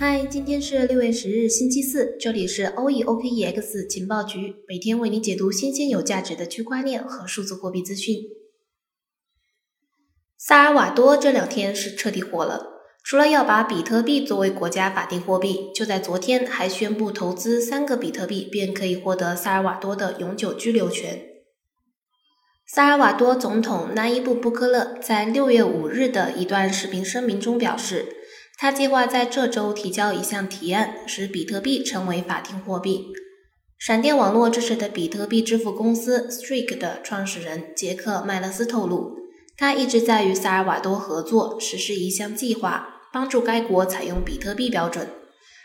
嗨，今天是六月十日，星期四，这里是欧 e OKEX 情报局，每天为您解读新鲜有价值的区块链和数字货币资讯。萨尔瓦多这两天是彻底火了，除了要把比特币作为国家法定货币，就在昨天还宣布投资三个比特币便可以获得萨尔瓦多的永久居留权。萨尔瓦多总统纳伊布·布科勒在六月五日的一段视频声明中表示。他计划在这周提交一项提案，使比特币成为法定货币。闪电网络支持的比特币支付公司 Streak 的创始人杰克·麦勒斯透露，他一直在与萨尔瓦多合作实施一项计划，帮助该国采用比特币标准。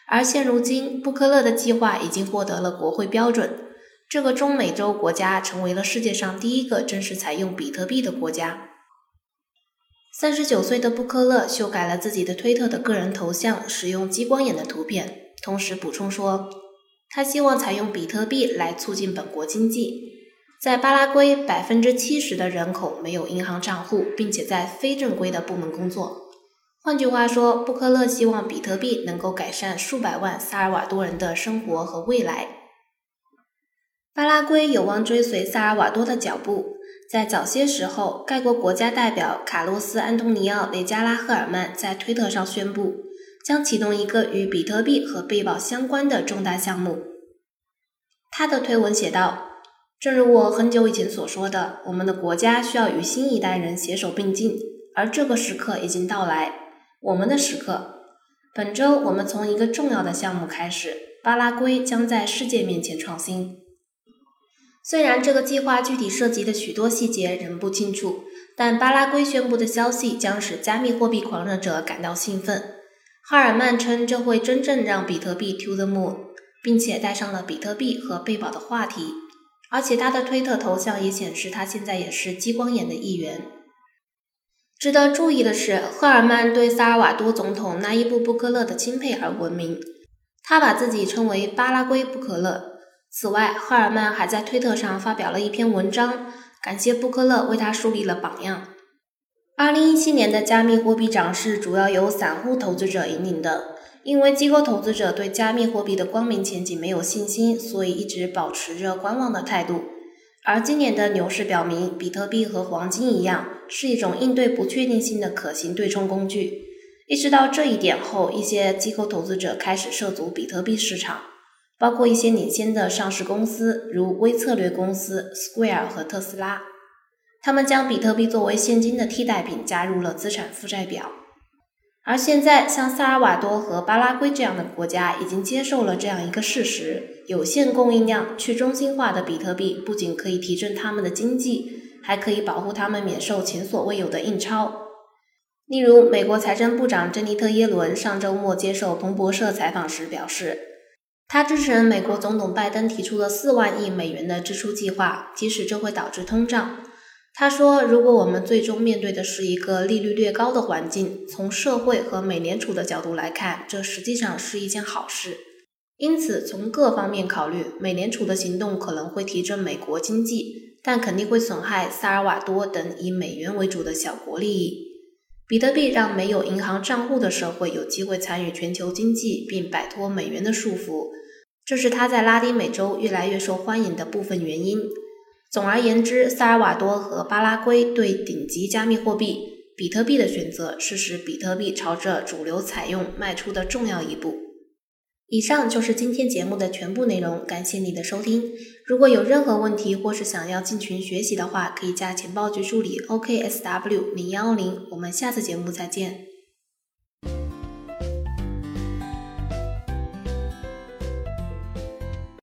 而现如今，布克勒的计划已经获得了国会标准，这个中美洲国家成为了世界上第一个正式采用比特币的国家。三十九岁的布科勒修改了自己的推特的个人头像，使用激光眼的图片，同时补充说，他希望采用比特币来促进本国经济。在巴拉圭，百分之七十的人口没有银行账户，并且在非正规的部门工作。换句话说，布科勒希望比特币能够改善数百万萨尔瓦多人的生活和未来。巴拉圭有望追随萨尔瓦多的脚步。在早些时候，该国国家代表卡洛斯·安东尼奥·雷加拉赫尔曼在推特上宣布，将启动一个与比特币和贝宝相关的重大项目。他的推文写道：“正如我很久以前所说的，我们的国家需要与新一代人携手并进，而这个时刻已经到来，我们的时刻。本周，我们从一个重要的项目开始，巴拉圭将在世界面前创新。”虽然这个计划具体涉及的许多细节仍不清楚，但巴拉圭宣布的消息将使加密货币狂热者感到兴奋。哈尔曼称这会真正让比特币 to the moon，并且带上了比特币和贝宝的话题。而且他的推特头像也显示他现在也是激光眼的一员。值得注意的是，赫尔曼对萨尔瓦多总统纳伊布·布科勒的钦佩而闻名，他把自己称为巴拉圭布科勒。此外，赫尔曼还在推特上发表了一篇文章，感谢布克勒为他树立了榜样。二零一七年的加密货币涨势主要由散户投资者引领的，因为机构投资者对加密货币的光明前景没有信心，所以一直保持着观望的态度。而今年的牛市表明，比特币和黄金一样，是一种应对不确定性的可行对冲工具。意识到这一点后，一些机构投资者开始涉足比特币市场。包括一些领先的上市公司，如微策略公司 Square 和特斯拉，他们将比特币作为现金的替代品加入了资产负债表。而现在，像萨尔瓦多和巴拉圭这样的国家已经接受了这样一个事实：有限供应量、去中心化的比特币不仅可以提振他们的经济，还可以保护他们免受前所未有的印钞。例如，美国财政部长珍妮特·耶伦上周末接受彭博社采访时表示。他支持美国总统拜登提出的四万亿美元的支出计划，即使这会导致通胀。他说：“如果我们最终面对的是一个利率略高的环境，从社会和美联储的角度来看，这实际上是一件好事。因此，从各方面考虑，美联储的行动可能会提振美国经济，但肯定会损害萨尔瓦多等以美元为主的小国利益。比特币让没有银行账户的社会有机会参与全球经济，并摆脱美元的束缚。”这是它在拉丁美洲越来越受欢迎的部分原因。总而言之，萨尔瓦多和巴拉圭对顶级加密货币比特币的选择，是使比特币朝着主流采用迈出的重要一步。以上就是今天节目的全部内容，感谢你的收听。如果有任何问题或是想要进群学习的话，可以加情报局助理 OKSW 零幺零。我们下次节目再见。